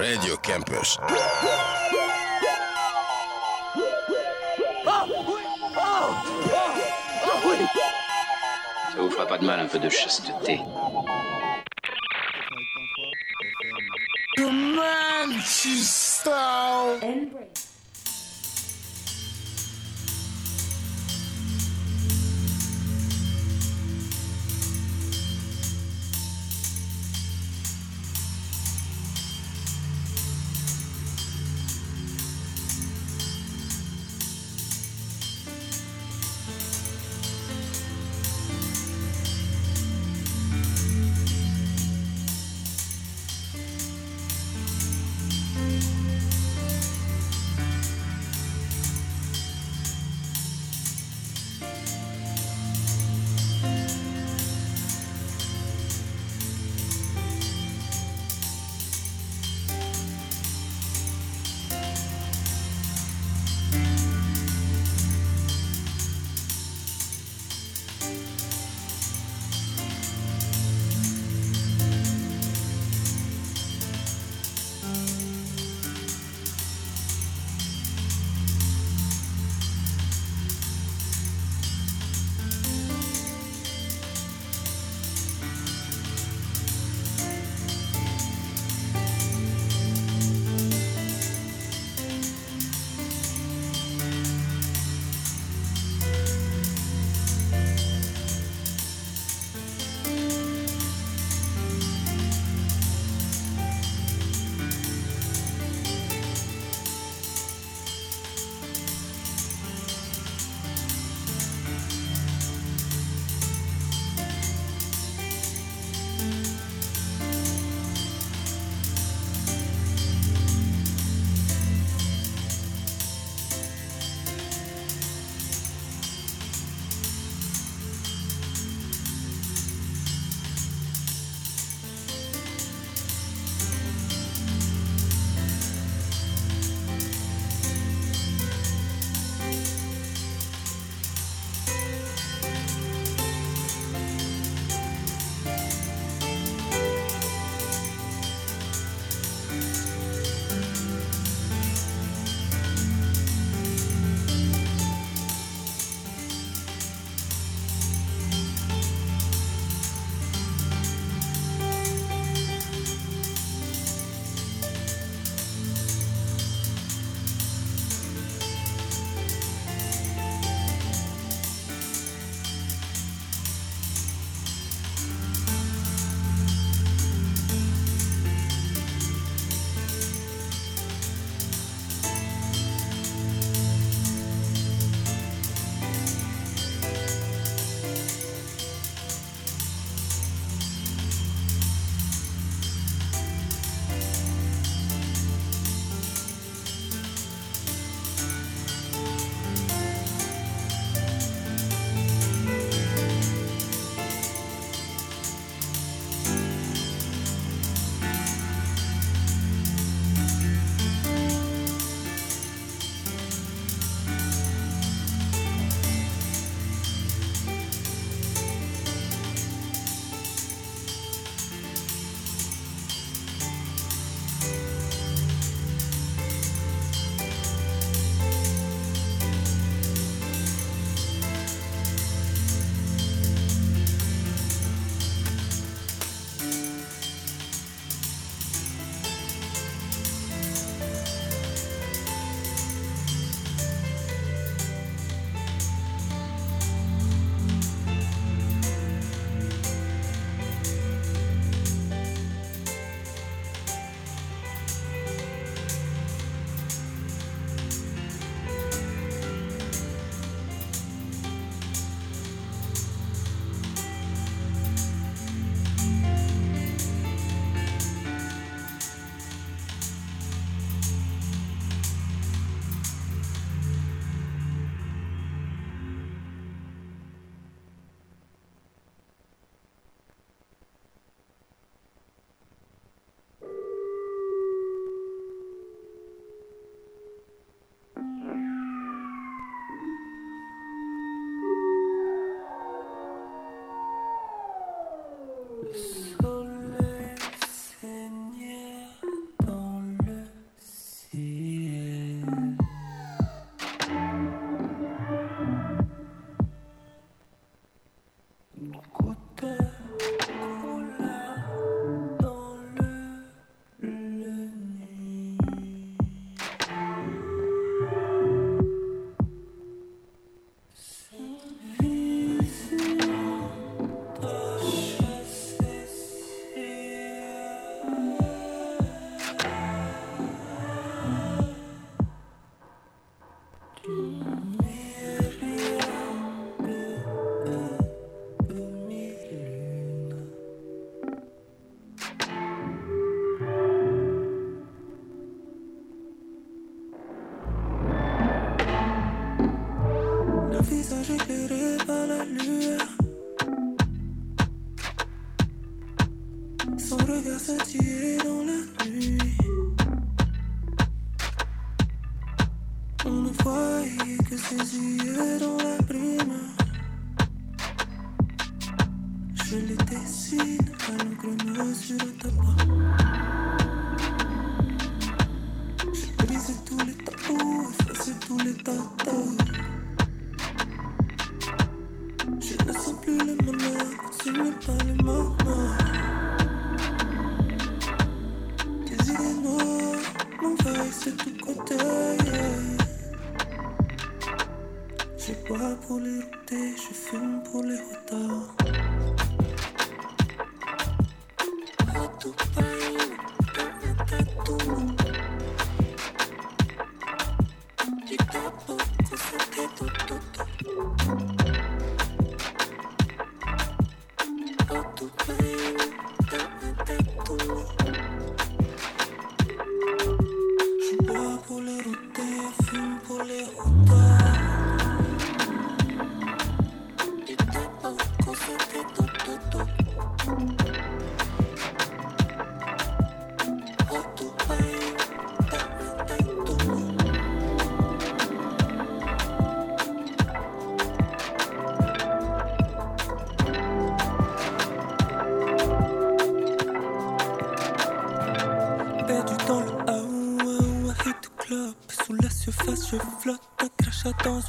Radio Campus. Ça vous fera pas de mal un peu de chasteté. De Manchester.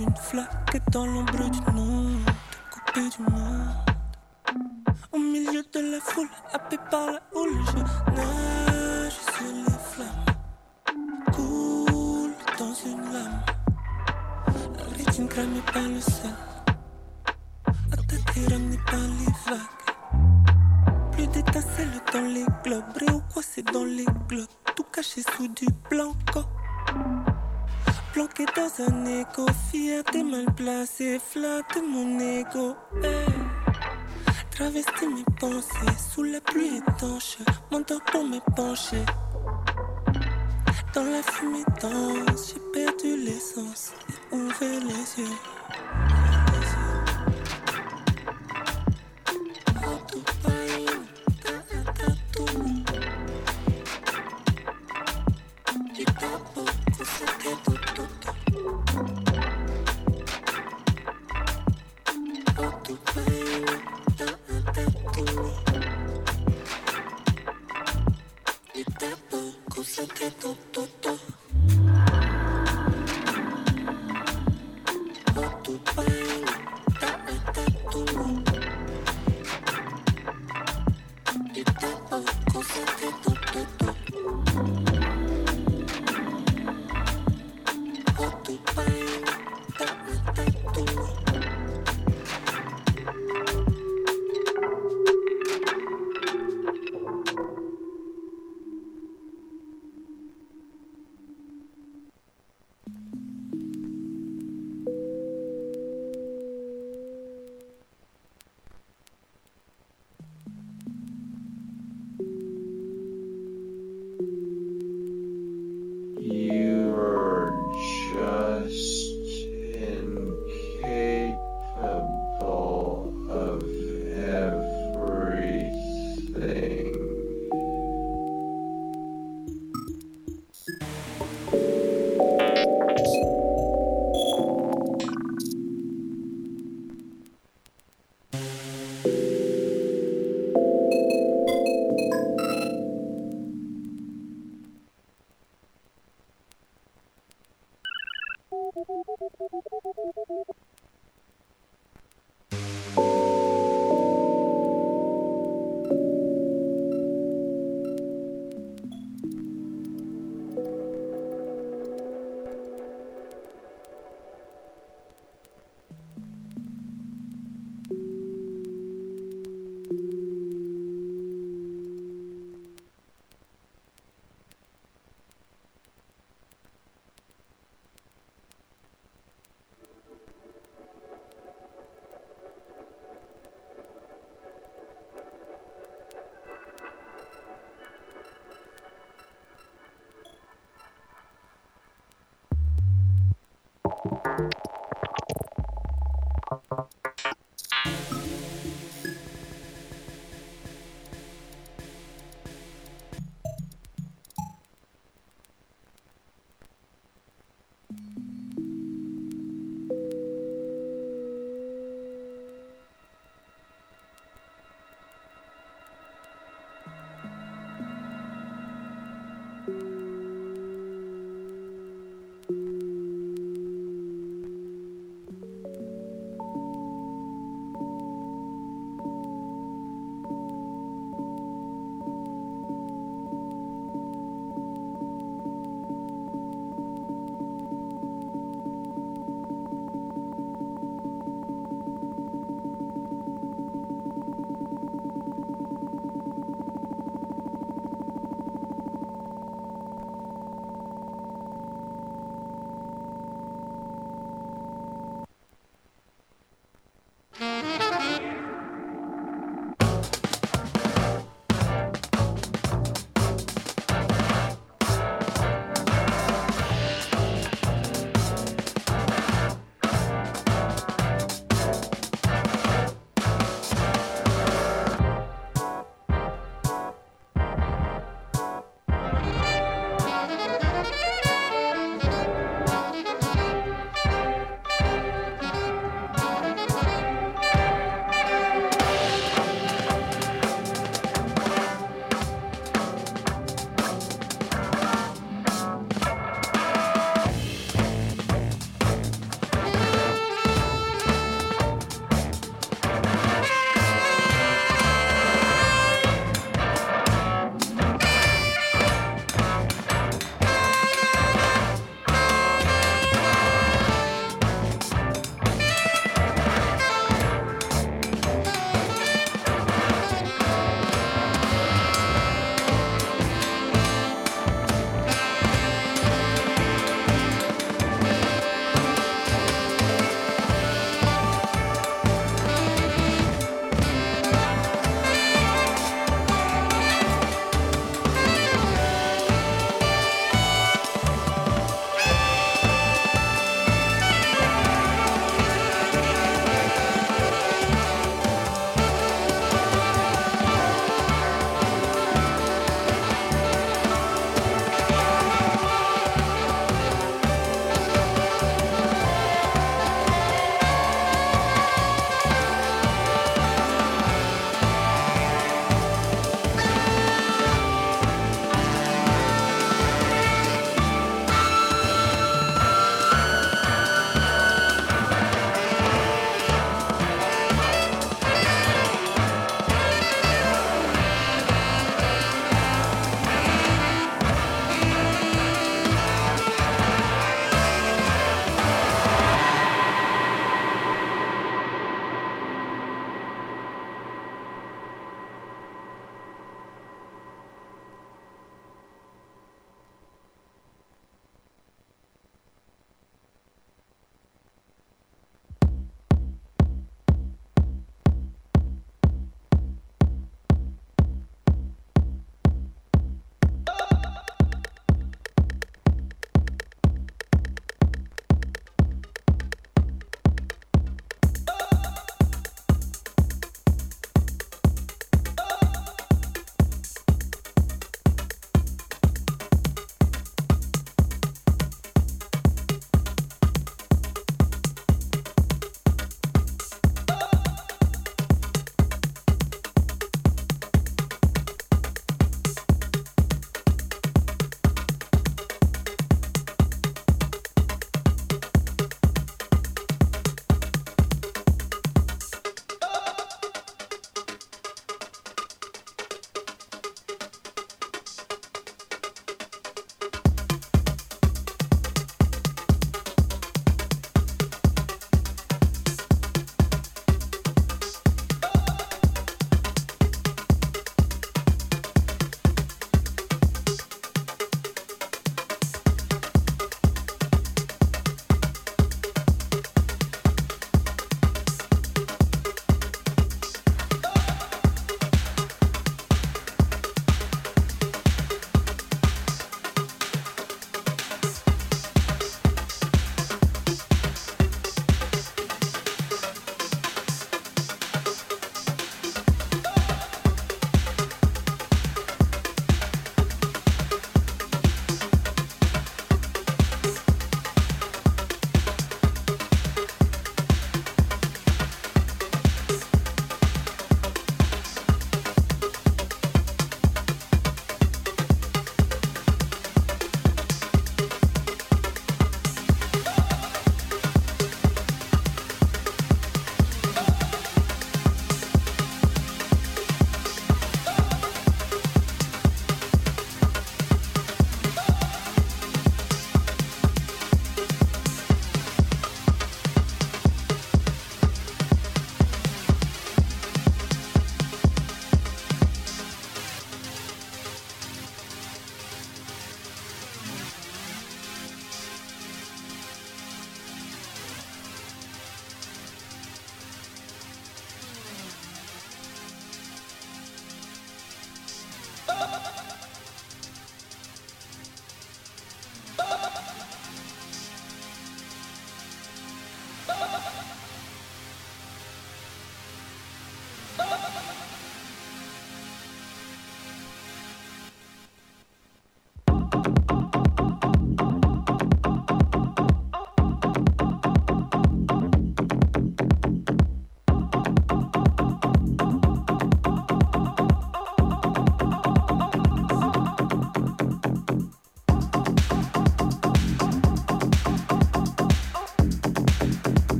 une fleur.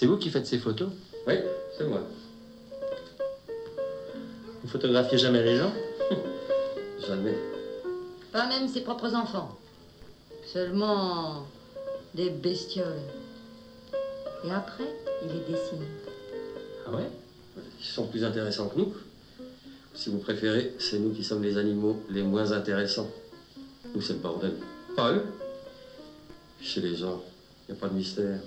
C'est vous qui faites ces photos Oui, c'est moi. Vous photographiez jamais les gens Jamais. Pas même ses propres enfants. Seulement des bestioles. Et après, il les dessine. Ah ouais? Ils sont plus intéressants que nous. Si vous préférez, c'est nous qui sommes les animaux les moins intéressants. Nous, c'est le bordel. Pas eux. Chez les gens, il n'y a pas de mystère.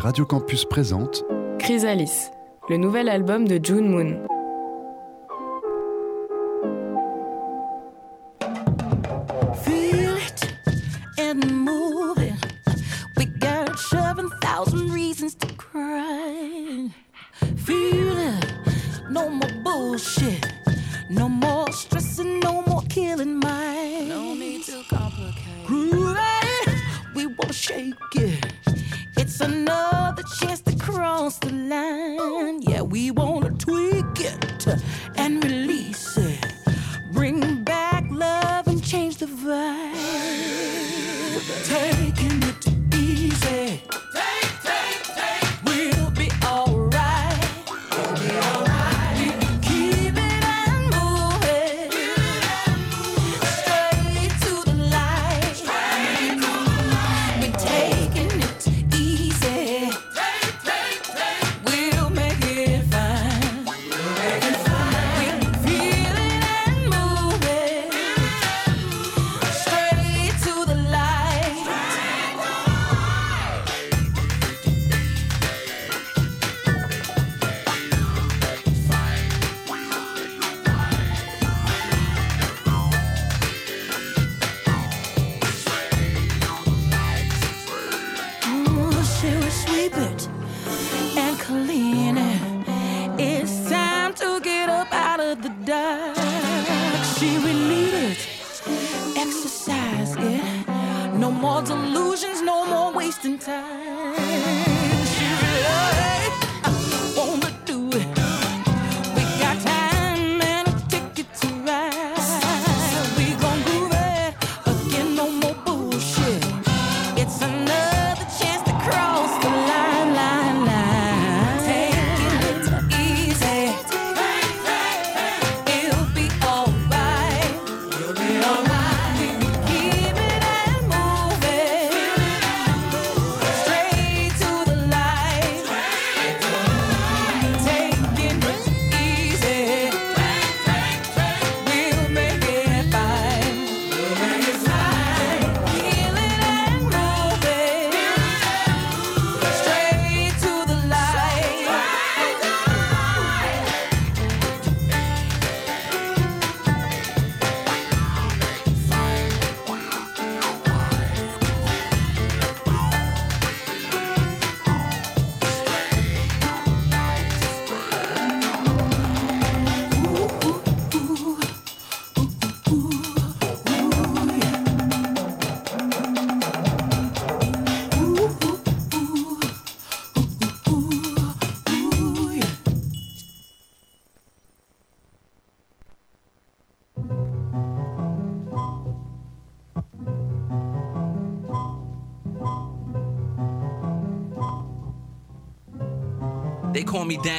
Radio Campus présente Chrysalis, le nouvel album de June Moon. And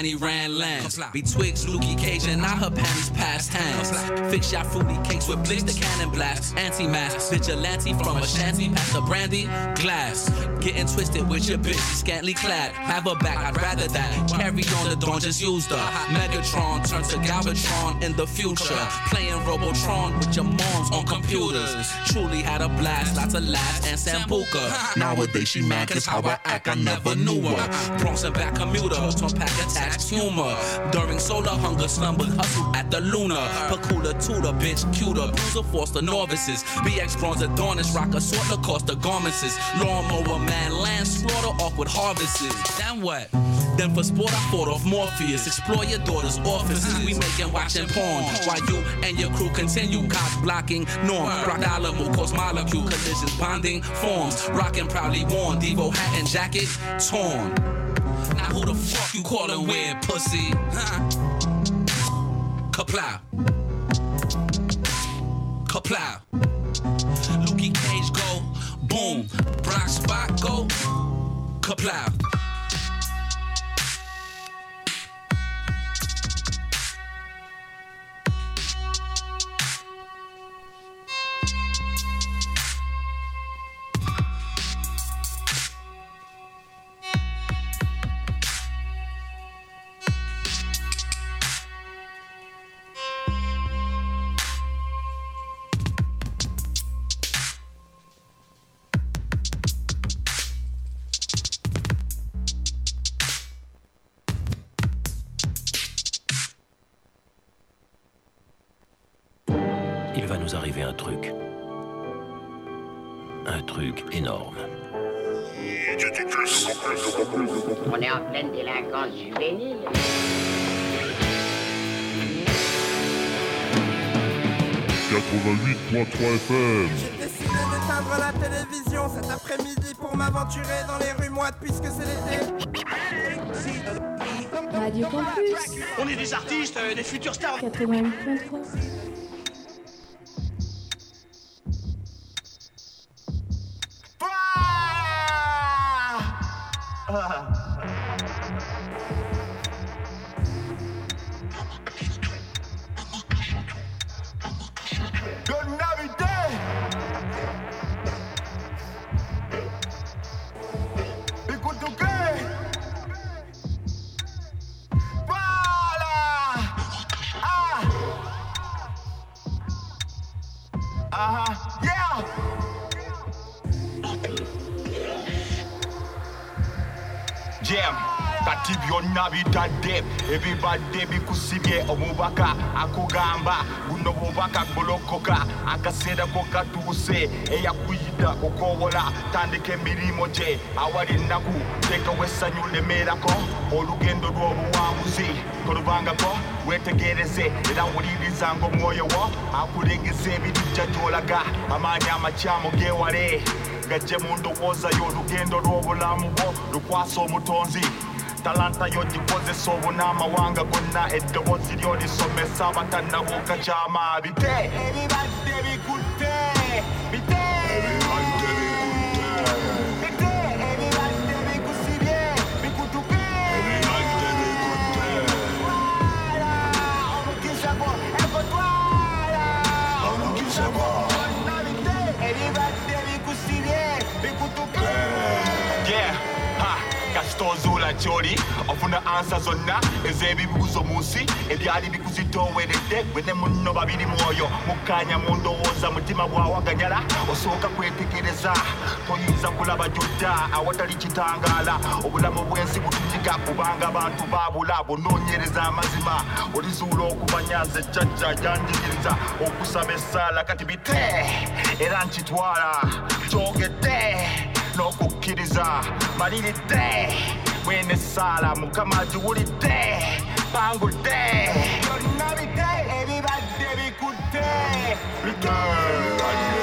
Danny Rand Lance. Betwixt Lukey Cage and not her panties past hands. Fix your fruity cakes with blitz the cannon blast. Anti mask, vigilante from a shanty past the brandy glass. Getting twisted with your bitch, scantily clad. Have her back, I'd rather that. Carry on the dawn, just use the Megatron turn to Galvatron in the future. Playing Robotron with your moms on computers. Truly had a blast, lots of laughs and Sambuca. Nowadays she mad cause how I act, I never knew her. Bronx and back commuter, to pack attached humor. During solar hunger, slumbered hustle at the Luna. Pakula tutor, bitch, cuter, bruiser, foster novices. BX bronze, Adonis, rock a sort the garments. Lawnmower man, land slaughter off with harvests. Then what? Then for sport, I fought off Morpheus. Explore your daughter's offices. We making watching porn. While you and your crew continue cops blocking norm. Rock Alamo cause molecule collisions, bonding forms. Rocking proudly worn. Devo hat and jacket torn. Now who the fuck you calling weird pussy? Huh? Kaplow. Kaplow. Lukey Cage go boom. Brock spot go kaplow. Jam kati byonna bitadde ebibadde bikusibye omubaka akugamba buno bubaka golokoka akaseera ko katuuse eyakuyita okukowola tandika emirimu gye awali ennaku. Teekawo essanyu lemeerako olugendo lw'obuwanguzi. Tolubangako wetegereze era wulirizanga omwoyo wo. Akulengeza ebirijja gy'olaga. Amaanyi amakyamu geewale gajje mu ndowooza y'olugendo lw'obulamu bwo. Lukwasa omutonzi talanta yo gikozesa obunaamawanga gonna eddoboozi lyo lisomesa abatannabuuka kyama bite. Ebibadde kasita ozuula kyoli ofuna ansa zonna ez'ebibuuzo mu nsi ebyali bikuzitooweredde gwe ne munno babiri mwoyo. Mukkanya mu ndowooza mutima bwawaganyala osooka kwetegereza. Toyinza kulaba jjodda awatali kitangaala. Obulamu bw'ensi butunyiga kubanga abantu baabula bunoonyereza amazima. Olizuula okubanyaza ejjajja janjigiriza okusaba essaala kati bite era nkitwala kyogedde n'okukkiriza maliridde bwene saala mukama giwulidde pangudde byonna bite ebibadde bikutte bite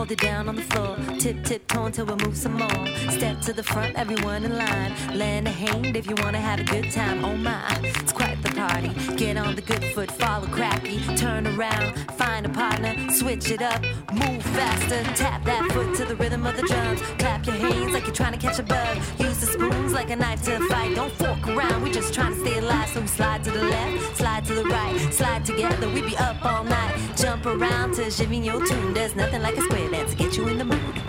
hold it down on the floor. Tip, tip, toe until we move some more. Step to the front, everyone in line. Lend a hand if you wanna have a good time. Oh my, it's quite the party. Get on the good foot, follow cracky. Turn around, find a partner, switch it up, move faster. Tap that foot to the rhythm of the drums. Clap your hands like you're trying to catch a bug. Use the spoons like a knife to fight. Don't fork around, we just trying to stay alive. So we slide to the left, slide to the right, slide together. We be up all night. Jump around to Jimmy your tune. There's nothing like a square dance to get you in the mood.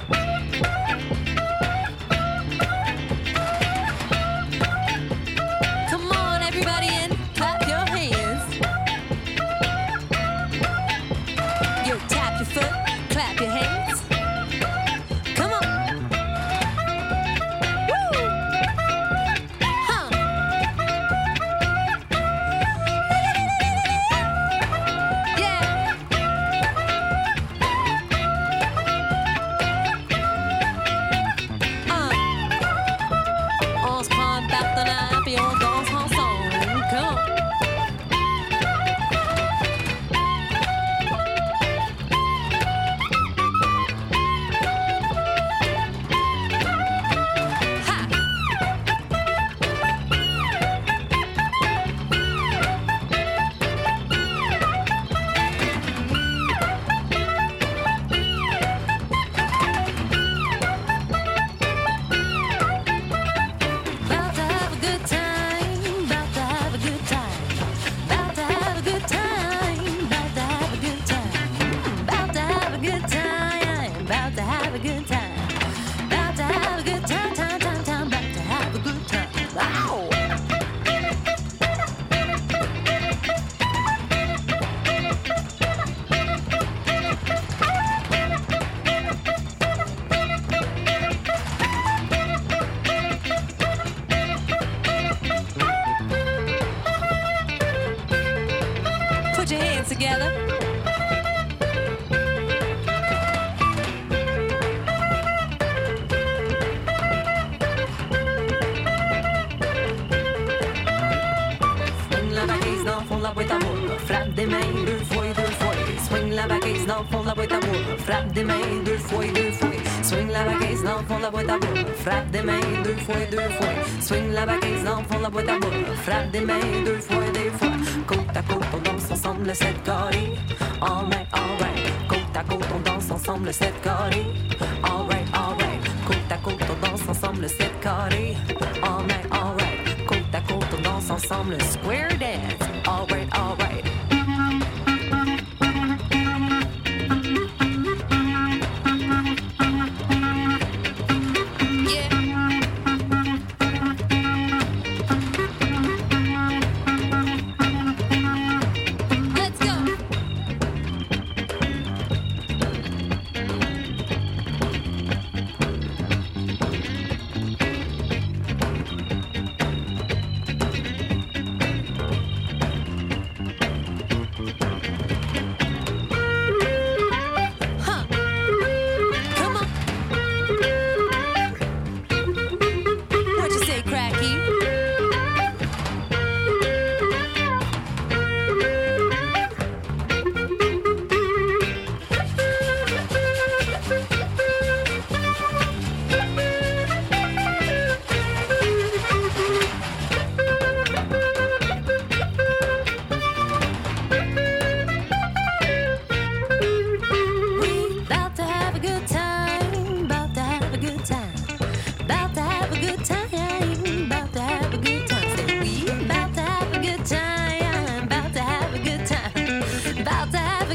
Deux. Swing la baguette dans le fond la boîte à moule. Frappe des mains deux fois deux fois. Côte à côte, on danse ensemble le set carré. All right, all right. Côte à côte, on danse ensemble le set carré. All right, all right. Côte à côte, on danse ensemble le set carré. All right, all right. Côte à côte, on danse ensemble le square dance. All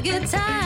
good time,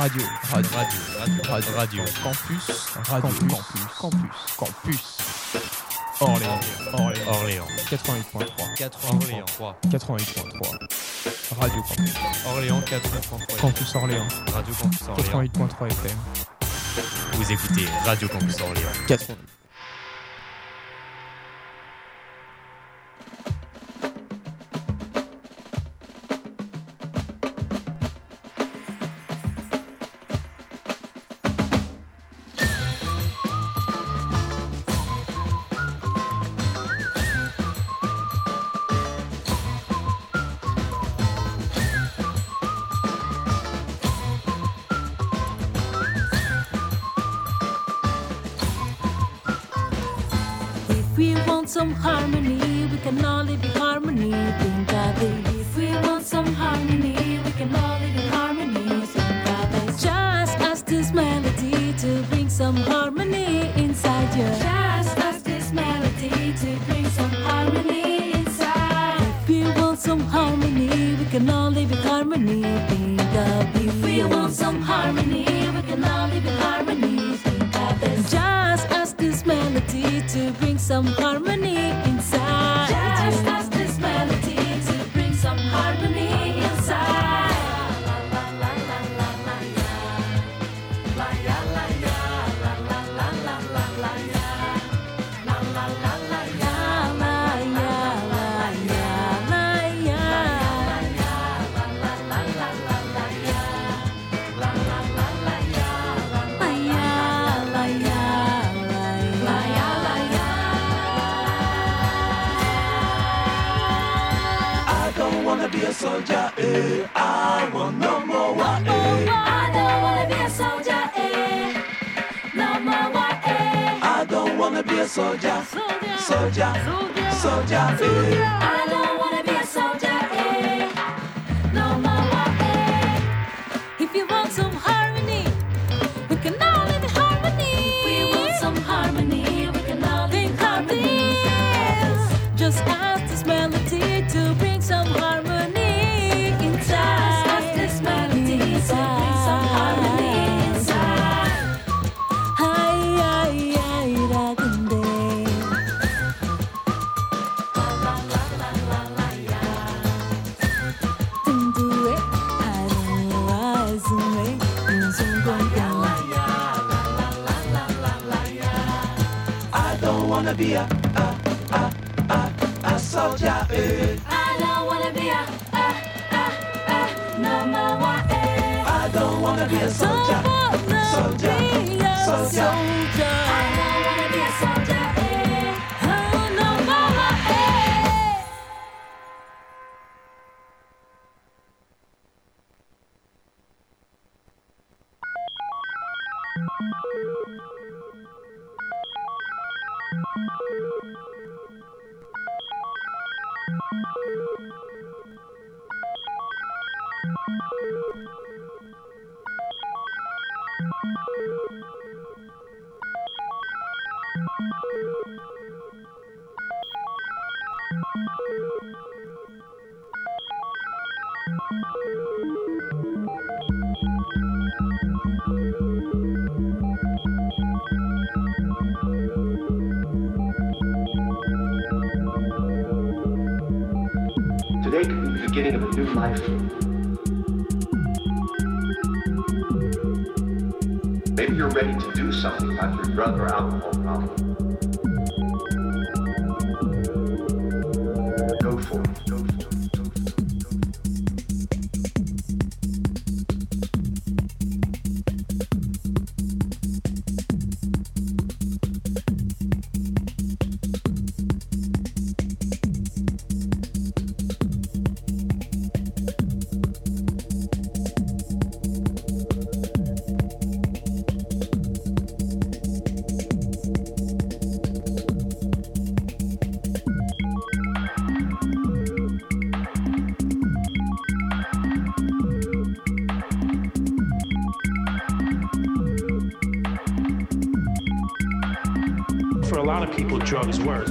Radio. Radio. Radio. Radio. Radio. Campus. Radio. Campus. Campus. Campus. Orléans. Orléans. Orléans. 88.3. 88.3. 88.3. Radio Campus. Orléans 88.3. Campus Orléans. Radio Campus Orléans. 88.3 FM. Vous écoutez Radio Campus Orléans. 88. A soldier, eh. I want no more war, eh. I don't wanna be a soldier, eh. No more war, eh. I don't wanna be a soldier, soldier, soldier, eh. I don't be a, a, a, a, a soldier, eh. I don't wanna be a, a, a, a, no more war, eh. I don't wanna be a soldier, soldier, soldier. I lot of people, drugs work.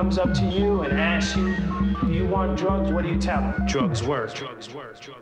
comes up to you and asks you, do you want drugs? What do you tell them? Drugs work. Drugs work. Drugs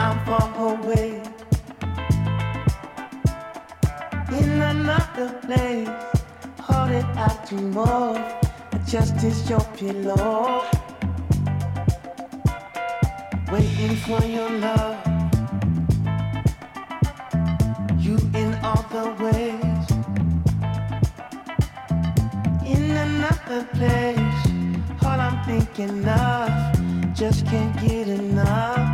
I'm far away in another place. All that I dream of just is your pillow, waiting for your love. You in all the ways. In another place, all I'm thinking of just can't get enough.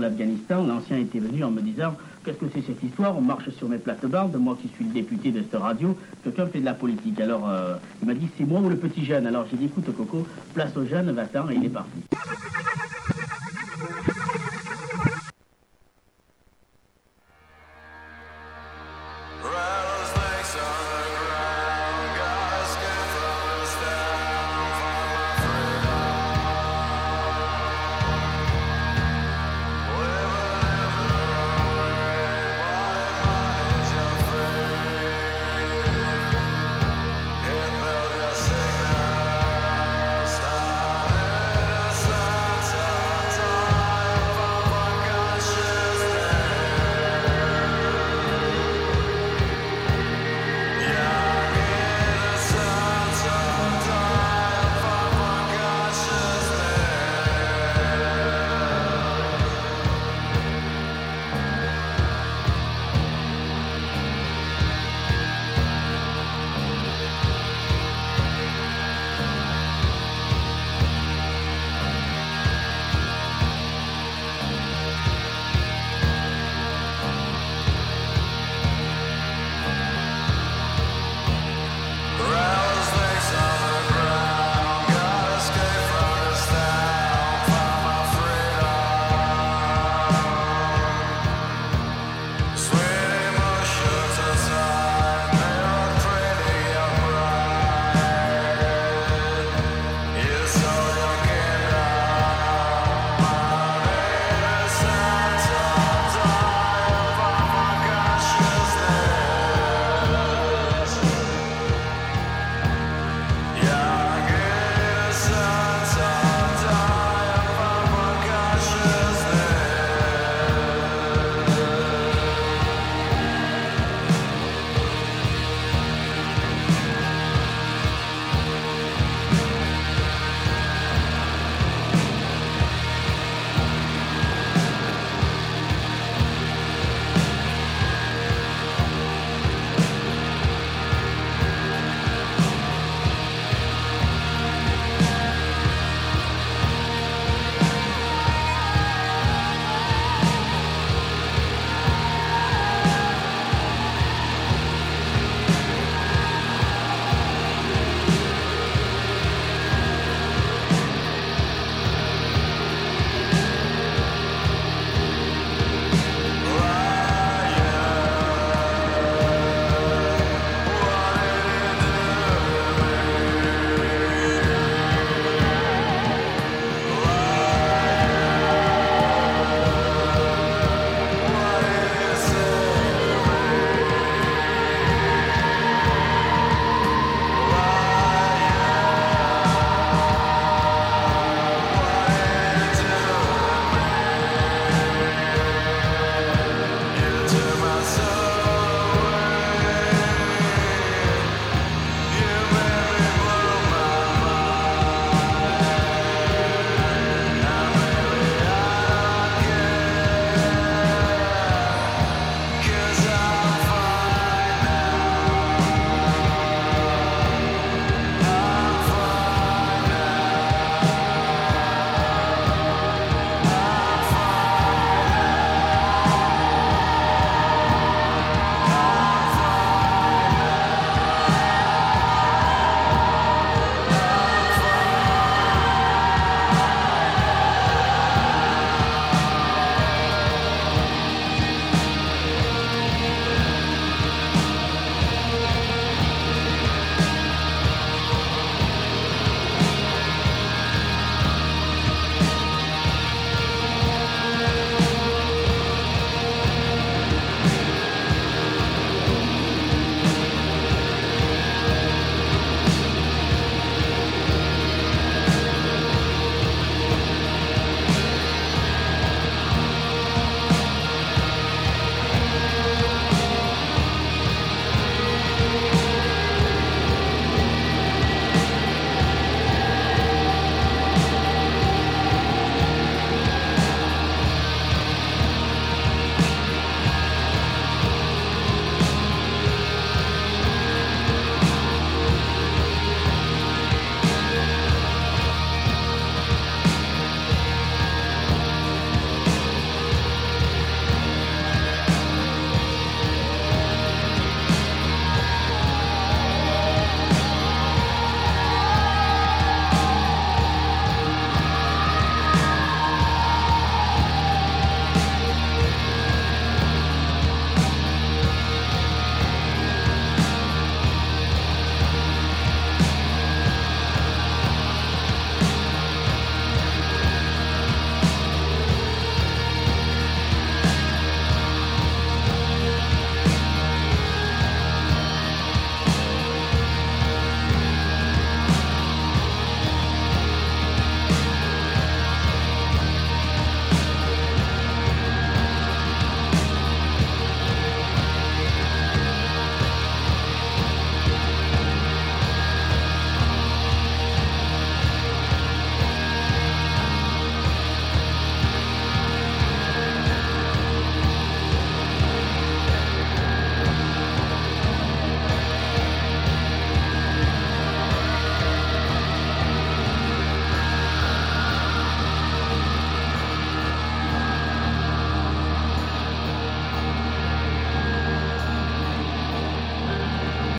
l'Afghanistan, l'ancien était venu en me disant Qu'est-ce que c'est cette histoire On marche sur mes plates-bandes, moi qui suis le député de cette radio, quelqu'un fait de la politique. Alors euh, il m'a dit C'est moi ou le petit jeune Alors j'ai dit Écoute, Coco, place au jeune, va-t'en, et il est parti.